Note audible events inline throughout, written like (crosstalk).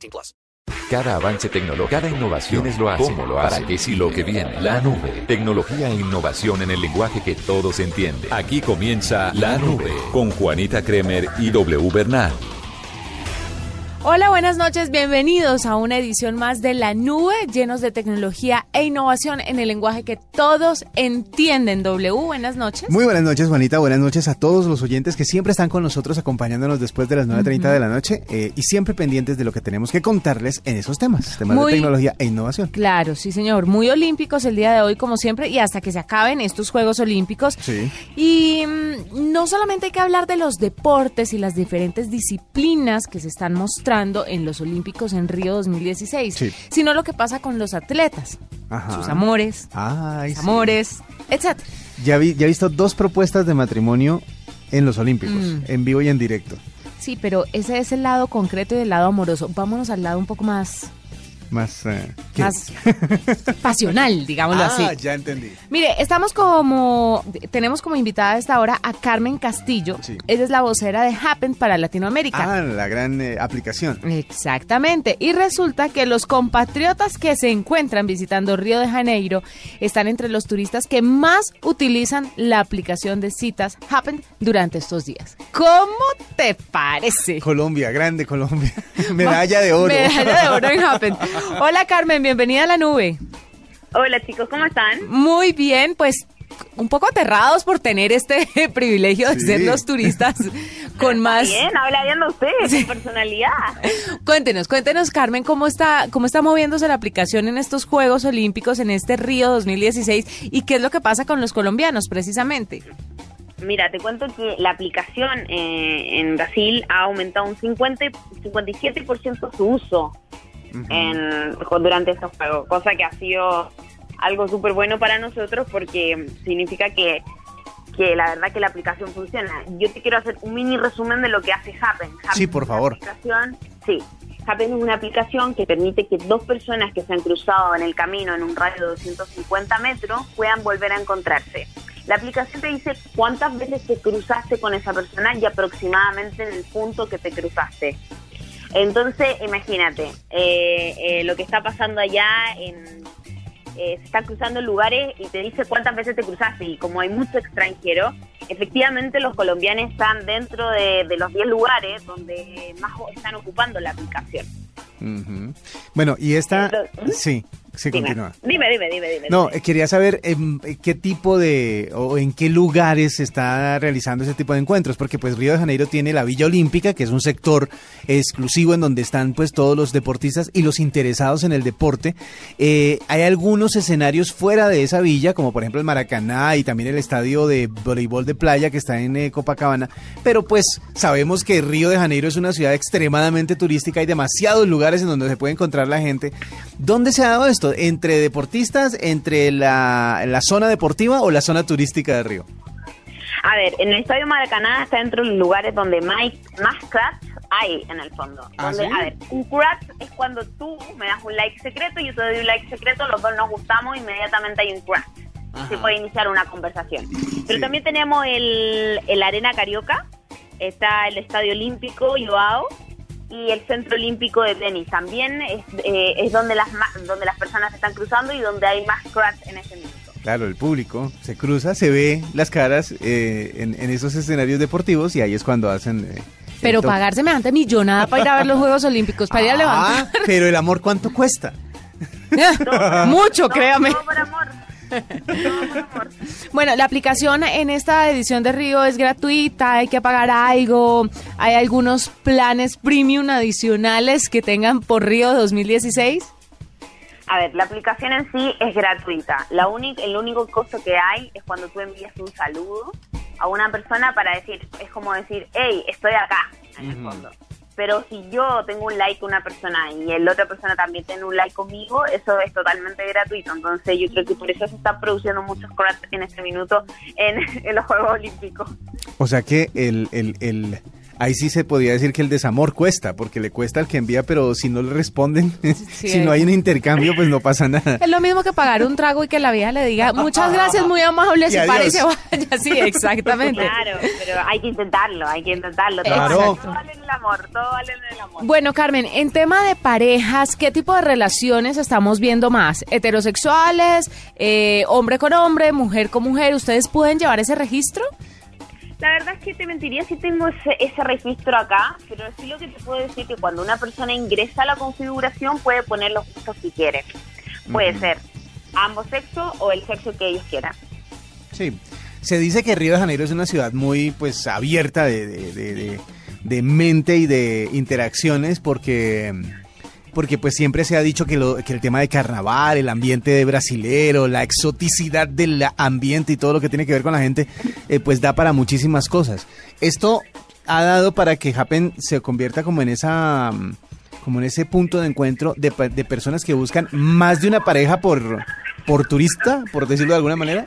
18 plus. Cada avance tecnológico, cada innovación es lo hace, cómo lo hace, para qué sí lo que viene. La nube, tecnología e innovación en el lenguaje que todos entienden. Aquí comienza La Nube con Juanita Kremer y W Bernal. Hola, buenas noches, bienvenidos a una edición más de La Nube, llenos de tecnología e innovación en el lenguaje que todos entienden. W, buenas noches. Muy buenas noches, Juanita, buenas noches a todos los oyentes que siempre están con nosotros acompañándonos después de las 9.30 de la noche eh, y siempre pendientes de lo que tenemos que contarles en esos temas, temas Muy- de tecnología e innovación. Claro, sí señor, muy olímpicos el día de hoy como siempre y hasta que se acaben estos Juegos Olímpicos. Sí. Y mm, no solamente hay que hablar de los deportes y las diferentes disciplinas que se están mostrando en los Olímpicos en Río 2016, Sí. sino lo que pasa con los atletas, Ajá. sus amores, Ay, sus sí. amores, etcétera. Ya, vi, ya he visto dos propuestas de matrimonio en los Olímpicos, Mm. en vivo y en directo. Sí, pero ese es el lado concreto y el lado amoroso. Vámonos al lado un poco más, Más... eh, más pasional, digámoslo así. Ah, ya entendí. Mire, estamos como, tenemos como invitada a esta hora a Carmen Castillo. Sí. Ella es la vocera de Happen para Latinoamérica. Ah, la gran eh, aplicación. Exactamente. Y resulta que los compatriotas que se encuentran visitando Río de Janeiro están entre los turistas que más utilizan la aplicación de citas Happen durante estos días. ¿Cómo te parece? Colombia, grande Colombia. (laughs) Medalla de (laughs) oro. Medalla de oro en Happen. (laughs) (laughs) Hola Carmen, bienvenida a la nube. Hola chicos, ¿cómo están? Muy bien, pues un poco aterrados por tener este (laughs) privilegio de Sí. ser los turistas (laughs) con más... Bien, habla bien de ustedes, con personalidad. Cuéntenos, cuéntenos Carmen, ¿cómo está, cómo está moviéndose la aplicación en estos Juegos Olímpicos, en este Río 2016 y qué es lo que pasa con los colombianos precisamente? Mira, te cuento que la aplicación eh, en Brasil ha aumentado un 50, 57% su uso en, durante estos juegos, cosa que ha sido algo súper bueno para nosotros porque significa que, que la verdad que la aplicación funciona. Yo te quiero hacer un mini resumen de lo que hace Happen. Happen Sí, por favor. aplicación- sí, Happen es una aplicación que permite que dos personas que se han cruzado en el camino en un radio de 250 metros puedan volver a encontrarse. La aplicación te dice cuántas veces te cruzaste con esa persona y aproximadamente en el punto que te cruzaste. Entonces, imagínate, eh, eh, lo que está pasando allá en... eh, se están cruzando lugares y te dice cuántas veces te cruzaste y como hay mucho extranjero, efectivamente los colombianos están dentro de, de los 10 lugares donde más están ocupando la aplicación. Bueno, y esta... Entonces- Sí, sí, Dime, continúa. dime, dime, dime. dime, No, dime. quería saber em, eh, qué tipo de o en qué lugares se está realizando ese tipo de encuentros, porque pues Río de Janeiro tiene la Villa Olímpica, que es un sector exclusivo en donde están pues todos los deportistas y los interesados en el deporte. Eh, hay algunos escenarios fuera de esa villa, como por ejemplo el Maracaná y también el estadio de voleibol de playa que está en eh, Copacabana, pero pues sabemos que Río de Janeiro es una ciudad extremadamente turística, hay demasiados lugares en donde se puede encontrar la gente. ¿Dónde se ha dado esto? ¿Entre deportistas, entre la, la zona deportiva o la zona turística de Río? A ver, en el Estadio Maracaná está dentro de los lugares donde más, más cracks hay en el fondo. ¿Ah, Donde, sí? A ver, un crack es cuando tú me das un like secreto y yo te doy un like secreto, los dos nos gustamos, inmediatamente hay un crack. Se puede iniciar una conversación. Pero Sí. también tenemos el, el Arena Carioca, está el Estadio Olímpico Joao y el Centro Olímpico de Tenis. También es, eh, es donde, las ma- donde las personas se están cruzando y donde hay más cracks en ese minuto. Claro, el público se cruza, se ve las caras eh, en, en esos escenarios deportivos y ahí es cuando hacen... eh, Pero pagar semejante millonada para ir a ver los Juegos Olímpicos, para ir a Ah, levantar. pero el amor, ¿cuánto cuesta? (laughs) Mucho, créame. todo por amor. (laughs) Bueno, la aplicación en esta edición de Río es gratuita, hay que pagar algo, hay algunos planes premium adicionales que tengan por Río 2016. A ver, la aplicación en sí es gratuita. La única, el único costo que hay es cuando tú envías un saludo a una persona para decir, es como decir, hey, estoy acá, en el fondo. Pero si yo tengo un like con una persona y la otra persona también tiene un like conmigo, eso es totalmente gratuito. Entonces yo creo que por eso se están produciendo muchos scratch en este minuto en, (laughs) en los Juegos Olímpicos. O sea que el, el, el, ahí sí se podría decir que el desamor cuesta, porque le cuesta al que envía, pero si no le responden, (laughs) si no hay un intercambio, pues no pasa nada. Es lo mismo que pagar un trago y que la vieja le diga, muchas gracias, muy amable, Y se y vaya. (laughs) Sí, exactamente. Claro, pero hay que intentarlo, hay que intentarlo. Claro. Todo, todo vale en el amor, todo vale en el amor. Bueno, Carmen, en tema de parejas, ¿qué tipo de relaciones estamos viendo más? ¿Heterosexuales? Eh, ¿Hombre con hombre? ¿Mujer con mujer? ¿Ustedes pueden llevar ese registro? La verdad es que te mentiría si tengo ese, ese registro acá, pero sí lo que te puedo decir que cuando una persona ingresa a la configuración puede poner los gustos que quiere. Puede ser ambos sexos o el sexo que ellos quieran. Sí. Se dice que Río de Janeiro es una ciudad muy pues abierta de, de- de- de- de mente y de interacciones porque porque pues siempre se ha dicho que, lo- que el tema de carnaval, el ambiente de brasilero, la exoticidad del ambiente y todo lo que tiene que ver con la gente, eh, pues da para muchísimas cosas. Esto ha dado para que Happen se convierta como en esa como en ese punto de encuentro de, de personas que buscan más de una pareja por por turista, por decirlo de alguna manera.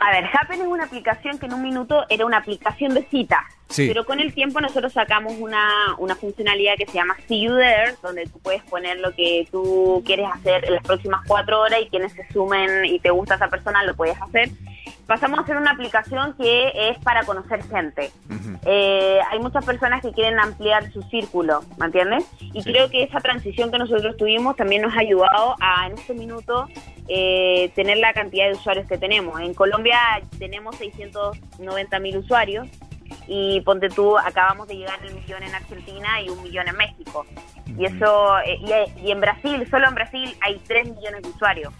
A ver, Happen es una aplicación que en un minuto era una aplicación de citas. Sí. Pero con el tiempo nosotros sacamos una, una funcionalidad que se llama See You There, donde tú puedes poner lo que tú quieres hacer en las próximas cuatro horas y quienes se sumen y te gusta esa persona lo puedes hacer. Pasamos a hacer una aplicación que es para conocer gente. Eh, hay muchas personas que quieren ampliar su círculo, ¿me entiendes? Y creo que esa transición que nosotros tuvimos también nos ha ayudado a en este minuto eh, tener la cantidad de usuarios que tenemos. En Colombia tenemos 690 mil usuarios y ponte tú, acabamos de llegar al millón en Argentina y un millón en México. Y eso, eh, y, y en Brasil, solo en Brasil hay 3 millones de usuarios.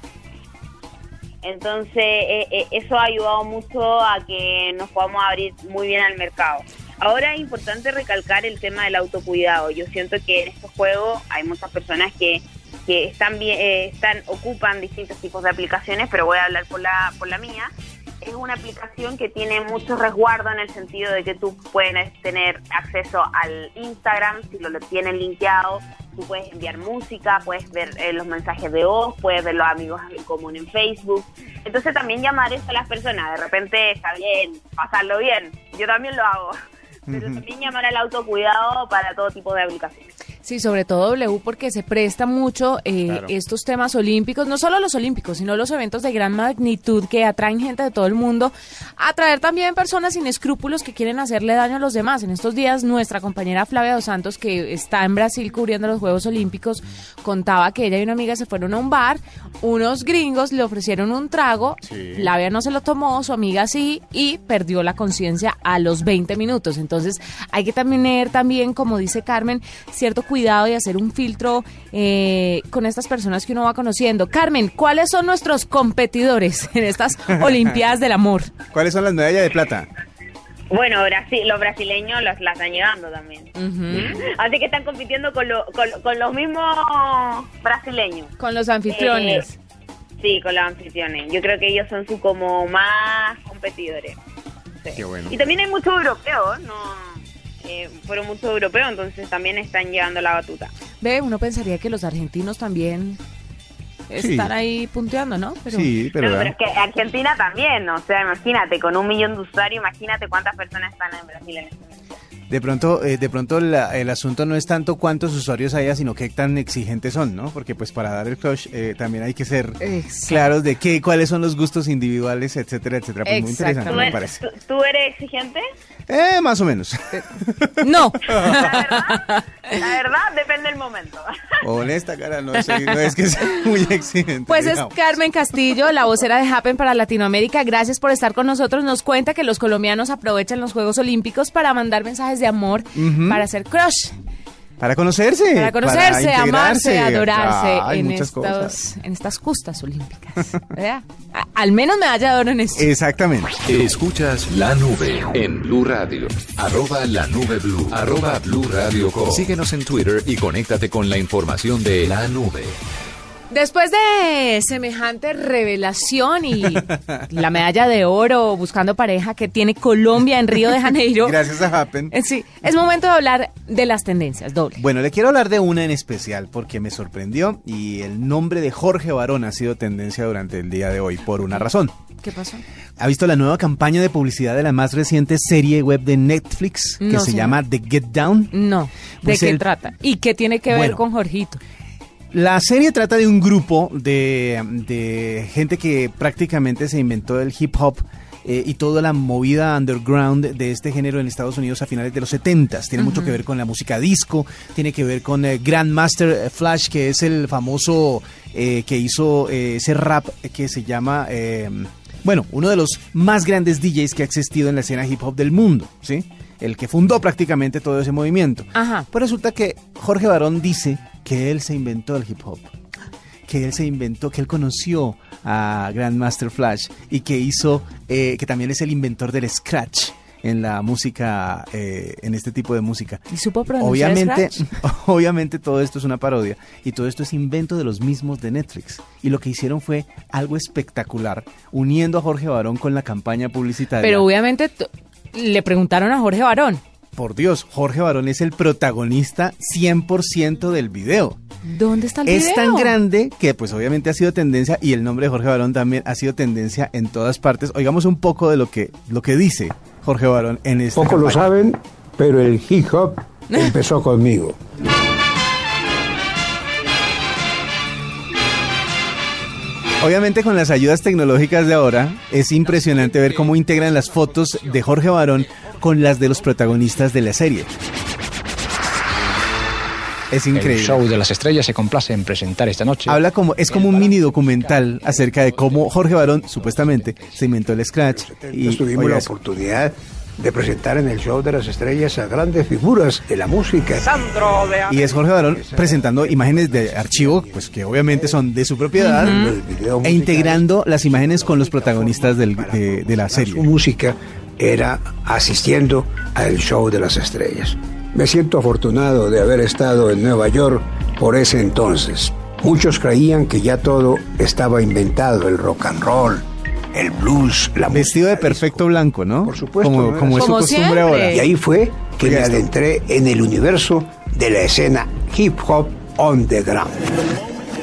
Entonces, eh, eh, eso ha ayudado mucho a que nos podamos abrir muy bien al mercado. Ahora es importante recalcar el tema del autocuidado. Yo siento que en estos juegos hay muchas personas que, que están bien, eh, están ocupan distintos tipos de aplicaciones, pero voy a hablar por la por la mía. Es una aplicación que tiene mucho resguardo en el sentido de que tú puedes tener acceso al Instagram si lo tienen linkeado, tú puedes enviar música, puedes ver eh, los mensajes de voz, puedes ver los amigos en común en Facebook. Entonces también llamar eso a las personas, de repente está bien, pasarlo bien, yo también lo hago, (laughs) pero también llamar al autocuidado para todo tipo de aplicaciones. Sí, sobre todo W porque se presta mucho eh, Claro. estos temas olímpicos, no solo los olímpicos, sino los eventos de gran magnitud que atraen gente de todo el mundo, atraer también personas sin escrúpulos que quieren hacerle daño a los demás. En estos días nuestra compañera Flavia Dos Santos, que está en Brasil cubriendo los Juegos Olímpicos, contaba que ella y una amiga se fueron a un bar, unos gringos le ofrecieron un trago, Flavia no se lo tomó, su amiga sí, y perdió la conciencia a los 20 minutos. Entonces hay que tener también, como dice Carmen, cierto cuidado y hacer un filtro eh, con estas personas que uno va conociendo. Carmen, ¿cuáles son nuestros competidores en estas (laughs) Olimpiadas del Amor? ¿Cuáles son las medallas de plata? Bueno, Brasil, los brasileños los, la están llevando también. Así que están compitiendo con, lo- con, con los mismos brasileños. Con los anfitriones. Eh, sí, con los anfitriones. Yo creo que ellos son su como más competidores. Sí. Qué bueno. Y también hay muchos europeos, ¿no? Eh, fueron muchos europeos, entonces también están llevando la batuta. Ve, uno pensaría que los argentinos también Sí. están ahí punteando, ¿no? Pero Sí, pero, no, pero es que Argentina también, o sea, imagínate, con un millón de usuarios, imagínate cuántas personas están en Brasil en este momento. de pronto, eh, de pronto la- el asunto no es tanto cuántos usuarios haya, sino qué tan exigentes son, ¿no? Porque pues para dar el crush eh, también hay que ser Exacto. claros de qué, cuáles son los gustos individuales, etcétera, etcétera. Pues muy interesante, ¿Tú, me parece. tú- tú eres exigente? Eh, más o menos. (laughs) no. La verdad, la verdad depende del momento. (laughs) Honesta, cara, no, soy- no es que sea muy exigente. Pues es. Carmen Castillo, la vocera de Happen para Latinoamérica. Gracias por estar con nosotros. Nos cuenta que los colombianos aprovechan los Juegos Olímpicos para mandar mensajes de amor, para hacer crush, Para conocerse. para conocerse, para amarse, adorarse en, estos, en estas justas olímpicas. ¿verdad? A- al menos medalla de oro en esto. Exactamente. Escuchas la nube en Blue Radio. Arroba la nube Blue. Arroba Blue Radio Com. Síguenos en Twitter y conéctate con la información de la nube. Después de semejante revelación y (laughs) la medalla de oro buscando pareja que tiene Colombia en Río de Janeiro, (laughs) Gracias a Happen. eh, sí, es momento de hablar de las tendencias, doble. Bueno, le quiero hablar de una en especial porque me sorprendió y el nombre de Jorge Barón ha sido tendencia durante el día de hoy por una razón. ¿Qué pasó? ¿Ha visto la nueva campaña de publicidad de la más reciente serie web de Netflix que No, se señor. llama The Get Down? No, ¿de Pues qué el- trata? ¿Y qué tiene que ver Bueno. con Jorgito? La serie trata de un grupo de, de gente que prácticamente se inventó el hip hop eh, y toda la movida underground de este género en Estados Unidos a finales de los 70 Tiene mucho que ver con la música disco, tiene que ver con eh, Grandmaster Flash, que es el famoso eh, que hizo eh, ese rap que se llama... eh, bueno, uno de los más grandes DJs que ha existido en la escena hip hop del mundo, ¿sí? El que fundó prácticamente todo ese movimiento. Ajá. Pues resulta que Jorge Barón dice que él se inventó el hip hop. Que él se inventó, que él conoció a Grandmaster Flash y que hizo, eh, que también es el inventor del scratch en la música, eh, en este tipo de música. ¿Y supo pronunciar Obviamente, (laughs) obviamente todo esto es una parodia y todo esto es invento de los mismos de Netflix. Y lo que hicieron fue algo espectacular, uniendo a Jorge Barón con la campaña publicitaria. Pero obviamente le preguntaron a Jorge Barón, Por Dios, Jorge Barón es el protagonista 100% del video. ¿dónde está el Es video? tan grande que pues obviamente ha sido tendencia y el nombre de Jorge Barón también ha sido tendencia en todas partes. Oigamos un poco de lo que, lo que dice Jorge Barón en esta Pocos lo saben, pero el hip hop empezó (laughs) conmigo. Obviamente con las ayudas tecnológicas de ahora es impresionante ver cómo integran las fotos de Jorge Barón con las de los protagonistas de la serie. Es El increíble. show de las estrellas se complace en presentar esta noche. Habla como, es como un mini documental acerca de cómo Jorge Barón supuestamente se inventó el scratch. Y, tuvimos oiga la oportunidad de presentar en el show de las estrellas a grandes figuras de la música. Y es Jorge Barón presentando imágenes de archivo, pues que obviamente son de su propiedad, Los videos e integrando las imágenes con los protagonistas del- de, de la Su serie. música era asistiendo al show de las estrellas. Me siento afortunado de haber estado en Nueva York por ese entonces. Muchos creían que ya todo estaba inventado, el rock and roll, el blues, la Vestido de perfecto blanco, ¿no? Por supuesto, Como, no era como es su costumbre siempre. ahora. Y ahí fue que me adentré en el universo de la escena hip hop on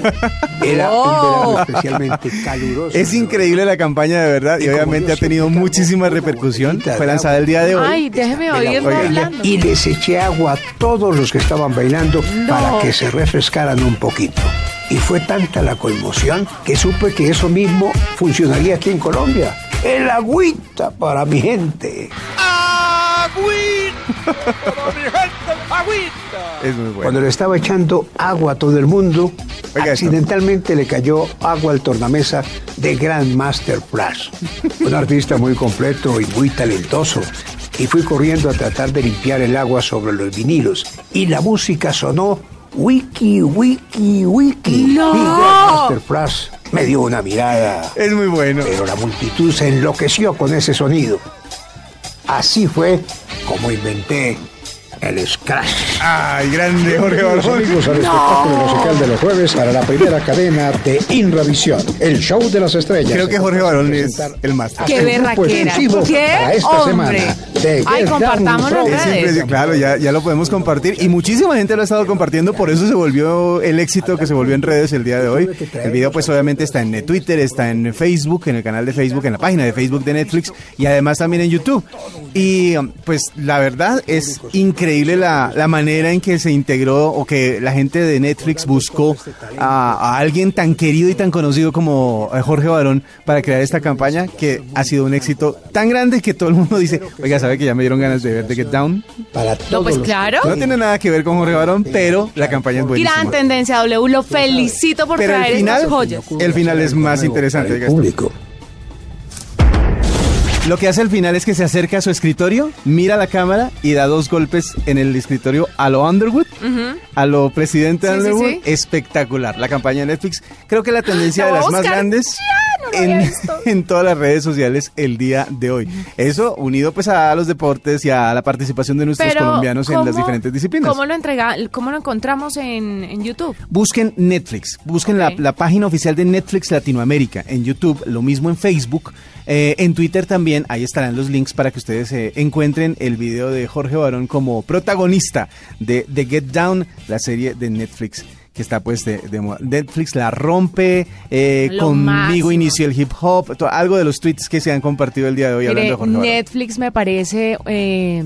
(laughs) Era un verano especialmente caluroso. Es increíble la campaña de verdad y obviamente ha tenido muchísima repercusión. Fue lanzada el día de hoy. Ay, déjeme oírlo hablando. Y les eché agua a todos los que estaban bailando para que se refrescaran un poquito. Y fue tanta la conmoción que supe que eso mismo funcionaría aquí en Colombia. El agüita para mi gente. Es muy bueno. Cuando le estaba echando agua a todo el mundo, Oiga esto. accidentalmente le cayó agua al tornamesa de Grandmaster Flash, un artista muy completo y muy talentoso. Y fui corriendo a tratar de limpiar el agua sobre los vinilos. Y la música sonó wiki, wiki, wiki. ¡No! Y Grandmaster Flash me dio una mirada. Es muy bueno. Pero la multitud se enloqueció con ese sonido. Así fue como inventé el scratch. Ay, grande Jorge Barón. amigos al espectáculo musical de los jueves para la primera cadena de Inravisión, el show de las estrellas. Creo que Jorge Barón es el máster. ¡Qué berraquera! ¡Qué para esta hombre! semana de Ay, Get compartámonos Down Es Pro. redes. claro, ya, ya lo podemos compartir y muchísima gente lo ha estado compartiendo, por eso se volvió el éxito que se volvió en redes el día de hoy. El video pues obviamente está en Twitter, está en Facebook, en el canal de Facebook, en la página de Facebook de Netflix y además también en YouTube. Y pues la verdad es increíble la, la manera en que se integró o que la gente de Netflix buscó a, a alguien tan querido y tan conocido como eh, Jorge Barón para crear esta campaña que ha sido un éxito tan grande que todo el mundo dice, oiga, ¿sabe que ya me dieron ganas de ver The Get Down? Para No, todos pues los- claro. No tiene nada que ver con Jorge Barón, pero la campaña es buenísima. Gran tendencia, W. Lo felicito por Pero el traer final, estas joyas. el final es más interesante. el público. Lo que hace al final es que se acerca a su escritorio, mira la cámara y da dos golpes en el escritorio a lo Underwood, a lo presidente Sí, Underwood. sí. Espectacular. La campaña de Netflix, creo que la tendencia (laughs) de las más grandes no (laughs) en, todas las redes sociales el día de hoy. Eso unido pues a los deportes y a la participación de nuestros Pero, colombianos en las ¿cómo- diferentes disciplinas. ¿Cómo lo, entrega, cómo lo encontramos en, en YouTube? Busquen Netflix, busquen la página oficial de Netflix Latinoamérica en YouTube, lo mismo en Facebook, eh, en Twitter también, ahí estarán los links para que ustedes eh, encuentren el video de Jorge Barón como protagonista de The Get Down, la serie de Netflix que está pues de, de moda. Netflix la rompe, eh, conmigo inició el hip hop, algo de los tweets que se han compartido el día de hoy hablando Mire, de Jorge Barón. Netflix me parece eh,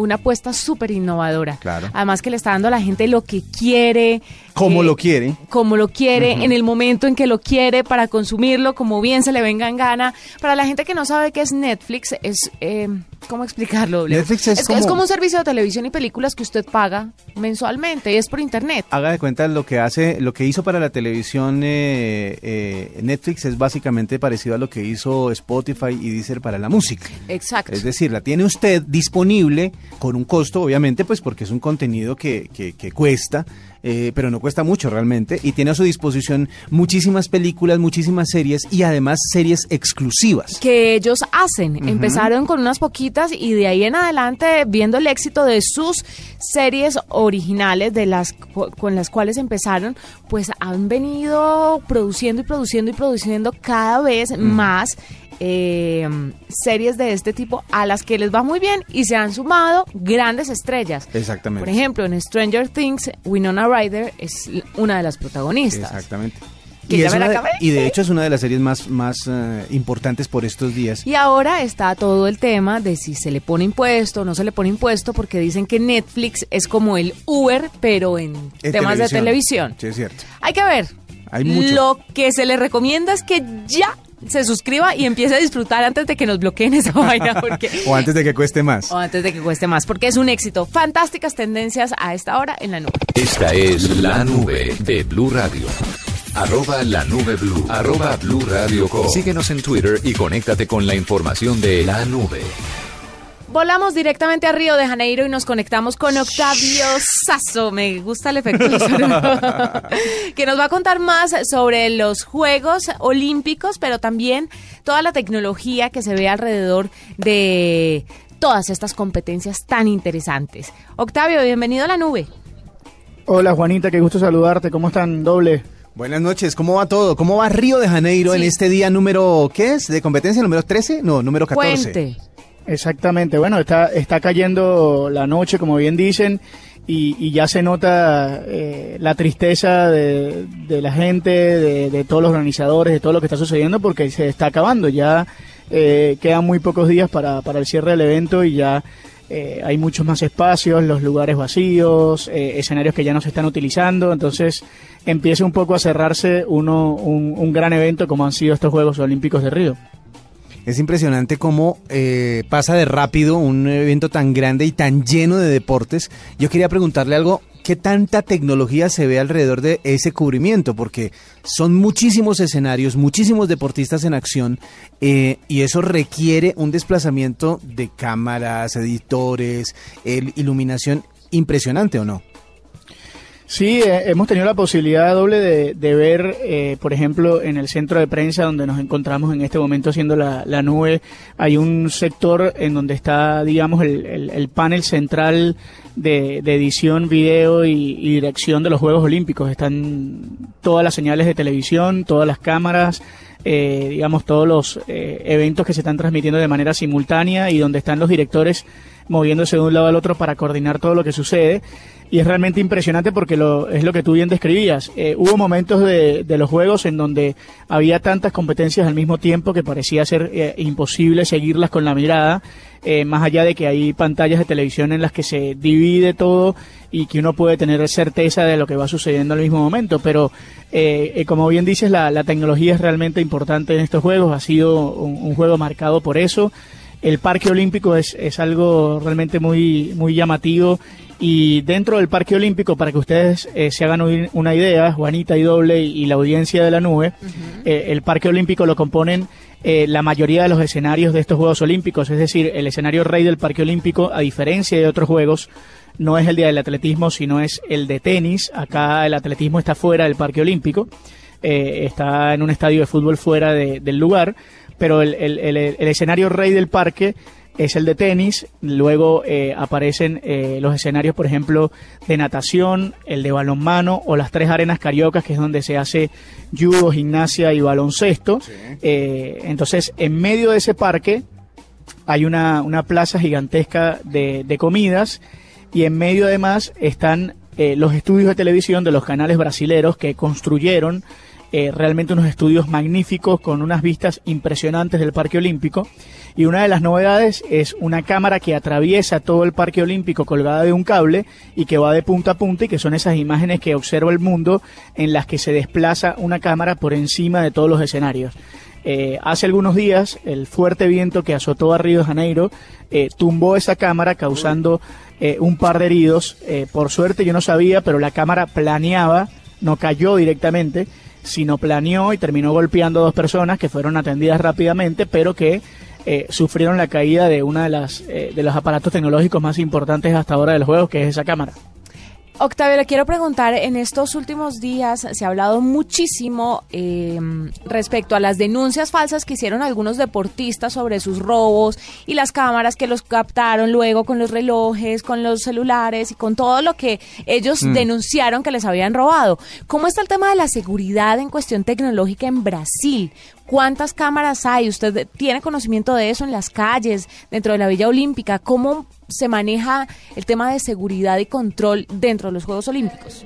una apuesta súper innovadora. Claro. Además que le está dando a la gente lo que quiere. Como eh, lo quiere. Como lo quiere, en el momento en que lo quiere, para consumirlo, como bien se le venga en gana. Para la gente que no sabe qué es Netflix, es... Eh, ¿Cómo explicarlo? Netflix es es como- como un servicio de televisión y películas que usted paga mensualmente, y es por internet. Haga de cuenta lo que hace, lo que hizo para la televisión eh, eh, Netflix es básicamente parecido a lo que hizo Spotify y Deezer para la música. Exacto. Es decir, la tiene usted disponible con un costo, obviamente, pues porque es un contenido que, que- que cuesta, eh, pero no cuesta mucho realmente, y tiene a su disposición muchísimas películas, muchísimas series y además series exclusivas. que ellos hacen. Empezaron con unas poquitas y de ahí en adelante, viendo el éxito de sus series originales, de las con las cuales empezaron, pues han venido produciendo y produciendo y produciendo cada vez más eh, series de este tipo a las que les va muy bien y se han sumado grandes estrellas. Exactamente. Por ejemplo, en Stranger Things, Winona Ryder es una de las protagonistas. Exactamente. Que Y, es de- y de hecho es una de las series más, más eh, importantes por estos días. Y ahora está todo el tema de si se le pone impuesto o no se le pone impuesto, porque dicen que Netflix es como el Uber, pero en, En temas de televisión. Sí, es cierto. Hay que ver. Hay mucho. Lo que se le recomienda es que ya se suscriba y empiece a disfrutar antes de que nos bloqueen esa (laughs) vaina, porque... O antes de que cueste más. o antes de que cueste más, porque es un éxito. Fantásticas tendencias a esta hora en la nube. Esta es la nube de Blue Radio. Arroba la nube blue. Arroba blue radio com. Síguenos en Twitter y conéctate con la información de la nube. Volamos directamente a Río de Janeiro y nos conectamos con Octavio Sasso. Me gusta el efecto (laughs) que nos va a contar más sobre los Juegos Olímpicos, pero también toda la tecnología que se ve alrededor de todas estas competencias tan interesantes. Octavio, bienvenido a la nube. Hola Juanita, qué gusto saludarte. ¿Cómo están? Doble. Buenas noches, ¿cómo va todo? ¿Cómo va Río de Janeiro en este día número, ¿qué es? ¿De competencia número 13? No, número 14. Cuente. Exactamente. Bueno, está, está cayendo la noche, como bien dicen, y, ya se nota eh, la tristeza de, la gente, de, de todos los organizadores, de todo lo que está sucediendo, porque se está acabando. Ya eh, quedan muy pocos días para, para el cierre del evento y ya eh, hay muchos más espacios, los lugares vacíos, eh, escenarios que ya no se están utilizando. Entonces empieza un poco a cerrarse uno, un, un gran evento como han sido estos Juegos Olímpicos de Río. Es impresionante cómo eh, pasa de rápido un evento tan grande y tan lleno de deportes. Yo quería preguntarle algo, ¿qué tanta tecnología se ve alrededor de ese cubrimiento? Porque son muchísimos escenarios, muchísimos deportistas en acción eh, y eso requiere un desplazamiento de cámaras, editores, iluminación impresionante o no? Sí, eh, hemos tenido la posibilidad doble de, ver, eh, por ejemplo, en el centro de prensa donde nos encontramos en este momento haciendo la, la nube, hay un sector en donde está, digamos, el, el- el panel central de, de edición, video y, y dirección de los Juegos Olímpicos. Están todas las señales de televisión, todas las cámaras, eh, digamos, todos los eh, eventos que se están transmitiendo de manera simultánea y donde están los directores moviéndose de un lado al otro para coordinar todo lo que sucede. Y es realmente impresionante porque lo, es lo que tú bien describías. Eh, hubo momentos de, los juegos en donde había tantas competencias al mismo tiempo que parecía ser eh, imposible seguirlas con la mirada, eh, más allá de que hay pantallas de televisión en las que se divide todo y que uno puede tener certeza de lo que va sucediendo al mismo momento. Pero como bien dices, la, la tecnología es realmente importante en estos juegos. Ha sido un juego marcado por eso. El Parque Olímpico es, es algo realmente muy, muy llamativo y dentro del Parque Olímpico, para que ustedes eh, se hagan un- una idea, Juanita y Doble y, y la audiencia de la nube, eh, el Parque Olímpico lo componen eh, la mayoría de los escenarios de estos Juegos Olímpicos, es decir, el escenario rey del Parque Olímpico, a diferencia de otros Juegos, no es el día del atletismo, sino es el de tenis. Acá el atletismo está fuera del Parque Olímpico. eh, está en un estadio de fútbol fuera de- del lugar, pero el, el- el- el escenario rey del parque es el de tenis, luego eh, aparecen eh, los escenarios, por ejemplo, de natación, el de balonmano o las tres arenas cariocas, que es donde se hace judo, gimnasia y baloncesto. Eh, entonces, en medio de ese parque hay una, una plaza gigantesca de, de comidas y en medio además están eh, los estudios de televisión de los canales brasileros que construyeron eh, realmente unos estudios magníficos con unas vistas impresionantes del Parque Olímpico. Y una de las novedades es una cámara que atraviesa todo el Parque Olímpico colgada de un cable y que va de punta a punta y que son esas imágenes que observa el mundo en las que se desplaza una cámara por encima de todos los escenarios. Eh, hace algunos días el fuerte viento que azotó a Río de Janeiro eh, tumbó esa cámara causando eh, un par de heridos. Eh, por suerte yo no sabía, pero la cámara planeaba, no cayó directamente, sino planeó y terminó golpeando a dos personas que fueron atendidas rápidamente, pero que eh, sufrieron la caída de una de las eh, de los aparatos tecnológicos más importantes hasta ahora de los juegos, que es esa cámara. Octavio, le quiero preguntar, en estos últimos días se ha hablado muchísimo eh, respecto a las denuncias falsas que hicieron algunos deportistas sobre sus robos y las cámaras que los captaron luego con los relojes, con los celulares y con todo lo que ellos Mm. denunciaron que les habían robado. ¿Cómo está el tema de la seguridad en cuestión tecnológica en Brasil? ¿Cuántas cámaras hay? ¿Usted tiene conocimiento de eso en las calles, dentro de la Villa Olímpica? ¿Cómo se maneja el tema de seguridad y control dentro de los Juegos Olímpicos?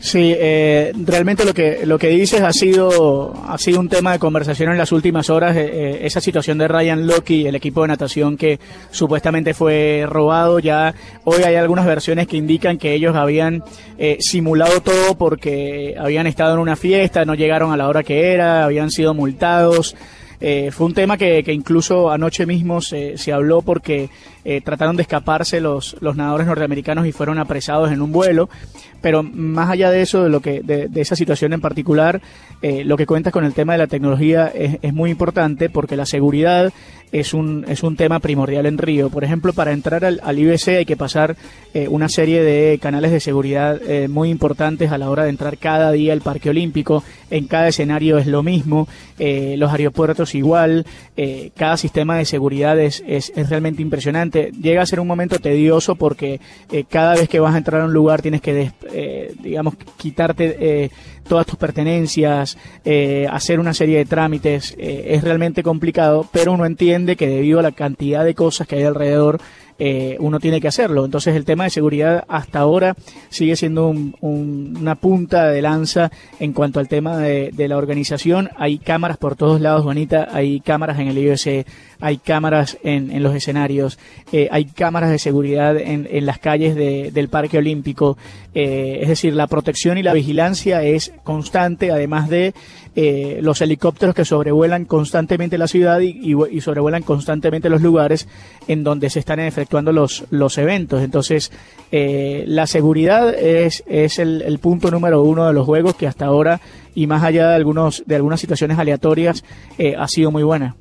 Sí, eh, realmente lo que lo que dices ha sido ha sido un tema de conversación en las últimas horas. eh, eh, esa situación de Ryan Loki, el equipo de natación que supuestamente fue robado, ya hoy hay algunas versiones que indican que ellos habían eh, simulado todo porque habían estado en una fiesta, no llegaron a la hora que era, habían sido multados. Eh, fue un tema que, que incluso anoche mismo se, se habló porque eh, trataron de escaparse los, los nadadores norteamericanos y fueron apresados en un vuelo. Pero más allá de eso, de, lo que, de, de esa situación en particular, eh, lo que cuentas con el tema de la tecnología es, es muy importante porque la seguridad es un, es un tema primordial en Río. Por ejemplo, para entrar al, al IBC hay que pasar eh, una serie de canales de seguridad muy importantes a la hora de entrar cada día al Parque Olímpico. En cada escenario es lo mismo, los aeropuertos igual, cada sistema de seguridad es, es, es realmente impresionante. Llega a ser un momento tedioso porque eh, cada vez que vas a entrar a un lugar tienes que, des- eh, digamos, quitarte eh, todas tus pertenencias, eh, hacer una serie de trámites. es realmente complicado, pero uno entiende que debido a la cantidad de cosas que hay alrededor, uno tiene que hacerlo. Entonces el tema de seguridad hasta ahora sigue siendo un- un- una punta de lanza en cuanto al tema de, de la organización. Hay cámaras por todos lados, Juanita, hay cámaras en el IBC, hay cámaras en, en los escenarios, eh, hay cámaras de seguridad en, las calles de- del Parque Olímpico. Eh, es decir, la protección y la vigilancia es constante, además de eh, los helicópteros que sobrevuelan constantemente la ciudad y, sobrevuelan constantemente los lugares en donde se están efectuando los, los eventos. Entonces, eh, la seguridad es, es el, el punto número uno de los juegos que hasta ahora, y más allá de, algunos, de algunas situaciones aleatorias, ha sido muy buena.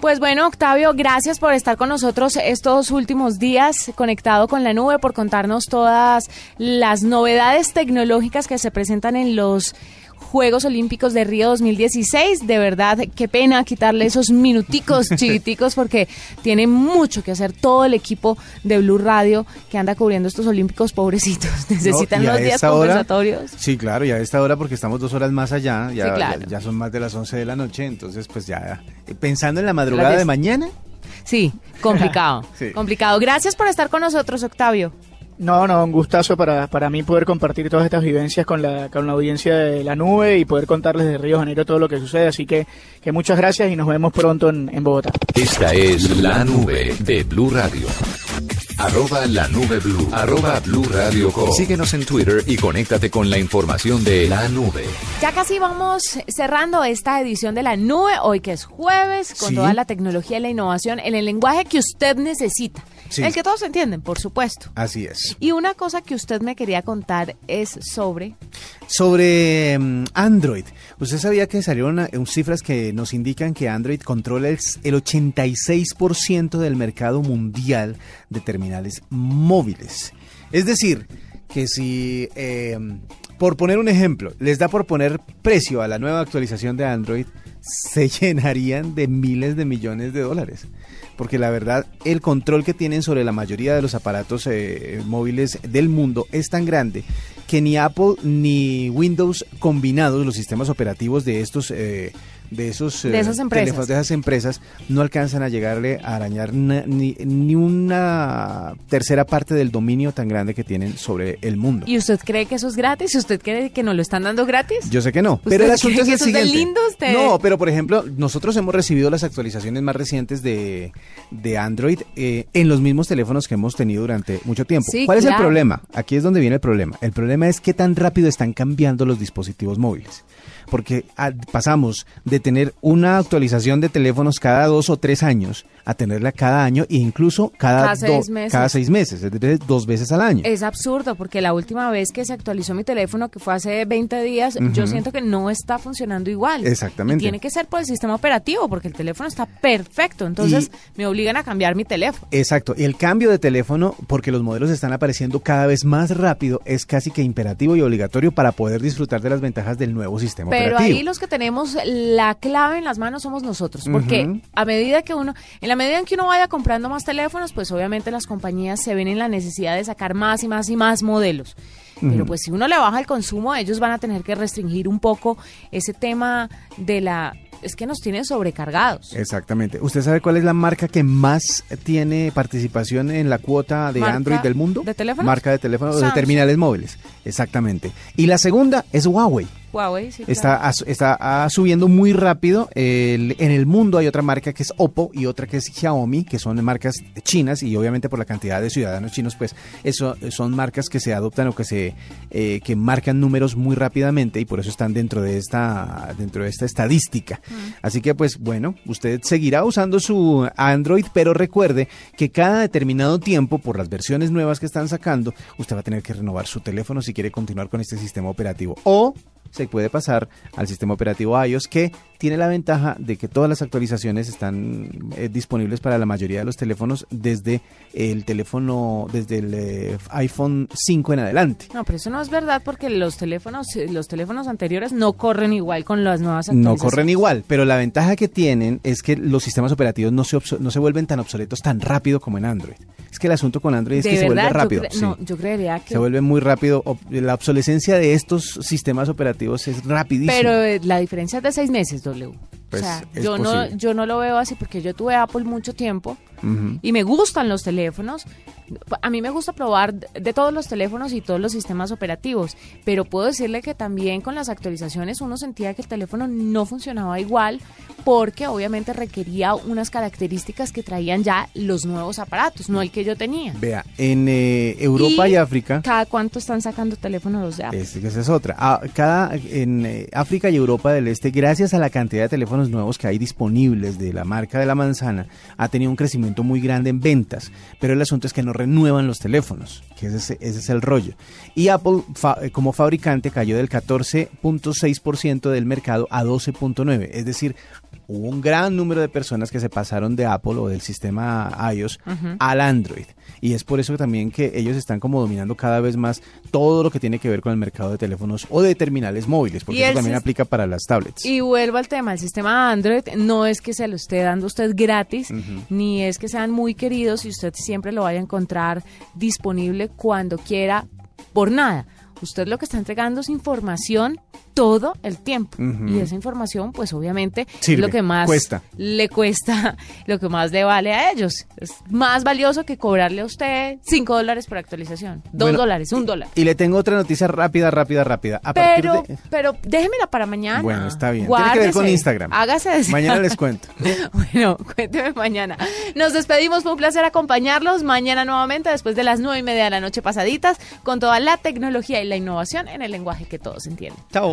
Pues bueno, Octavio, gracias por estar con nosotros estos últimos días conectado con la nube, por contarnos todas las novedades tecnológicas que se presentan en los Juegos Olímpicos de Río 2016. De verdad, qué pena quitarle esos minuticos (laughs) chiquiticos porque tiene mucho que hacer todo el equipo de Blue Radio que anda cubriendo estos Olímpicos, pobrecitos. (laughs) Necesitan No, los días hora- compensatorios. Sí, claro, y a esta hora porque estamos dos horas más allá, ya, Sí, claro. ya, ya son más de las 11 de la noche, entonces pues ya, eh, pensando en la madrugada de mañana, Sí, complicado. (laughs) Sí. Complicado. Gracias por estar con nosotros, Octavio. No, no, un gustazo para, para mí poder compartir todas estas vivencias con la, con la audiencia de la nube y poder contarles de Río de Janeiro todo lo que sucede. Así que, que muchas gracias y nos vemos pronto en, en Bogotá. Esta es la nube de Blue Radio. Arroba la nube blue. Arroba blue radio com. Síguenos en Twitter y conéctate con la información de la nube. Ya casi vamos cerrando esta edición de la nube, hoy que es jueves, con Sí. toda la tecnología y la innovación en el lenguaje que usted necesita. Sí. El que todos entienden, por supuesto. así es. Y una cosa que usted me quería contar es sobre... Sobre mm, Android, ¿usted sabía que salieron eh, cifras que nos indican que Android controla el, el 86% del mercado mundial de terminales móviles? Es decir, que si eh, por poner un ejemplo, les da por poner precio a la nueva actualización de Android, se (laughs) llenarían de miles de millones de dólares. Porque la verdad, el control que tienen sobre la mayoría de los aparatos eh, móviles del mundo es tan grande que ni Apple ni Windows combinados, los sistemas operativos de estos... eh, de esos, De eh, esas empresas. teléfonos, de esas empresas no alcanzan a llegarle a arañar ni, ni una tercera parte del dominio tan grande que tienen sobre el mundo. ¿Y usted cree que eso es gratis? ¿Y usted cree que nos lo están dando gratis? Yo sé que no, ¿Usted pero el asunto es el de siguiente. lindo, usted? No, pero por ejemplo, nosotros hemos recibido las actualizaciones más recientes de, de Android eh, en los mismos teléfonos que hemos tenido durante mucho tiempo. Sí, ¿Cuál es el problema? Aquí es donde viene el problema. El problema es qué tan rápido están cambiando los dispositivos móviles. Porque ah, pasamos de tener una actualización de teléfonos cada dos o tres años a tenerla cada año e incluso cada, Cada seis meses. cada seis meses, es decir, dos veces al año. Es absurdo porque la última vez que se actualizó mi teléfono, que fue hace 20 días, yo siento que no está funcionando igual. Exactamente. Y tiene que ser por el sistema operativo porque el teléfono está perfecto. Entonces me obligan a cambiar mi teléfono. Exacto, y el cambio de teléfono, porque los modelos están apareciendo cada vez más rápido, es casi que imperativo y obligatorio para poder disfrutar de las ventajas del nuevo sistema Pero operativo. ahí los que tenemos la clave en las manos somos nosotros, porque Ujú. a medida que uno, en la medida en que uno vaya comprando más teléfonos, pues obviamente las compañías se ven en la necesidad de sacar más y más y más modelos. Pero pues si uno le baja el consumo, ellos van a tener que restringir un poco ese tema de la... Es que nos tienen sobrecargados. Exactamente. ¿Usted sabe cuál es la marca que más tiene participación en la cuota de ¿Marca Android del mundo? de teléfonos? Marca de teléfonos, de Samsung. terminales móviles. Exactamente. Y la segunda es Huawei. Huawei, sí, Está, claro. está ah, subiendo muy rápido. El- en el mundo hay otra marca que es Oppo y otra que es Xiaomi, que son marcas chinas y obviamente por la cantidad de ciudadanos chinos, pues eso son marcas que se adoptan o que se eh, que marcan números muy rápidamente y por eso están dentro de esta dentro de esta estadística. Así que pues bueno, usted seguirá usando su Android, pero recuerde que cada determinado tiempo por las versiones nuevas que están sacando, usted va a tener que renovar su teléfono si quiere continuar con este sistema operativo o se puede pasar al sistema operativo iOS que tiene la ventaja de que todas las actualizaciones están eh, disponibles para la mayoría de los teléfonos desde el teléfono, desde el eh, iPhone 5 en adelante. No, pero eso no es verdad porque los teléfonos, eh, los teléfonos anteriores no corren igual con las nuevas No actualizaciones. corren igual, pero la ventaja que tienen es que los sistemas operativos no se, no se vuelven tan obsoletos tan rápido como en Android. Es que el asunto con Android es que se vuelve yo rápido. sí. no, yo creería que... Se vuelve muy rápido. La obsolescencia de estos sistemas operativos es rapidísima. Pero eh, la diferencia es de seis meses, W. Pues, o sea, es yo no, yo no lo veo así porque yo tuve Apple mucho tiempo y me gustan los teléfonos. A mí me gusta probar de todos los teléfonos y todos los sistemas operativos, pero puedo decirle que también con las actualizaciones uno sentía que el teléfono no funcionaba igual porque obviamente requería unas características que traían ya los nuevos aparatos, no el que yo tenía. Vea, en eh, Europa y, África, ¿Cada cuánto están sacando teléfonos los de Apple? es, esa es otra. Ah, cada, en eh, África y Europa del Este, gracias a la cantidad de teléfonos nuevos que hay disponibles de la marca de la manzana, ha tenido un crecimiento muy grande en ventas. Pero el asunto es que no renuevan los teléfonos, que ese, es- ese es el rollo. Y Apple, eh, como fabricante, cayó del 14.6% del mercado a 12.9%. Es decir, hubo un gran número de personas que se pasaron de Apple o del sistema iOS al Android. Y es por eso también que ellos están como dominando cada vez más todo lo que tiene que ver con el mercado de teléfonos o de terminales móviles, porque eso también aplica para las tablets. Y vuelvo al tema, el sistema Android no es que se lo esté dando usted gratis, ni es que sean muy queridos y usted siempre lo vaya a encontrar disponible cuando quiera por nada. Usted lo que está entregando es información todo el tiempo. Y esa información, pues obviamente, Sirve, es lo que más cuesta. le cuesta, (laughs) lo que más le vale a ellos. Es más valioso que cobrarle a usted 5 dólares por actualización, 2 Bueno, dólares, un dólar. Y le tengo otra noticia rápida, rápida, rápida. A Pero, de- pero déjemela para mañana. Bueno, está bien. Tiene que ver con Guárdese. Instagram. Hágase desear. Mañana les (laughs) cuento. Bueno, cuénteme mañana. Nos despedimos, fue un placer acompañarlos. Mañana nuevamente, después de las nueve y media de la noche pasaditas, con toda la tecnología y la innovación en el lenguaje que todos entienden. Chao.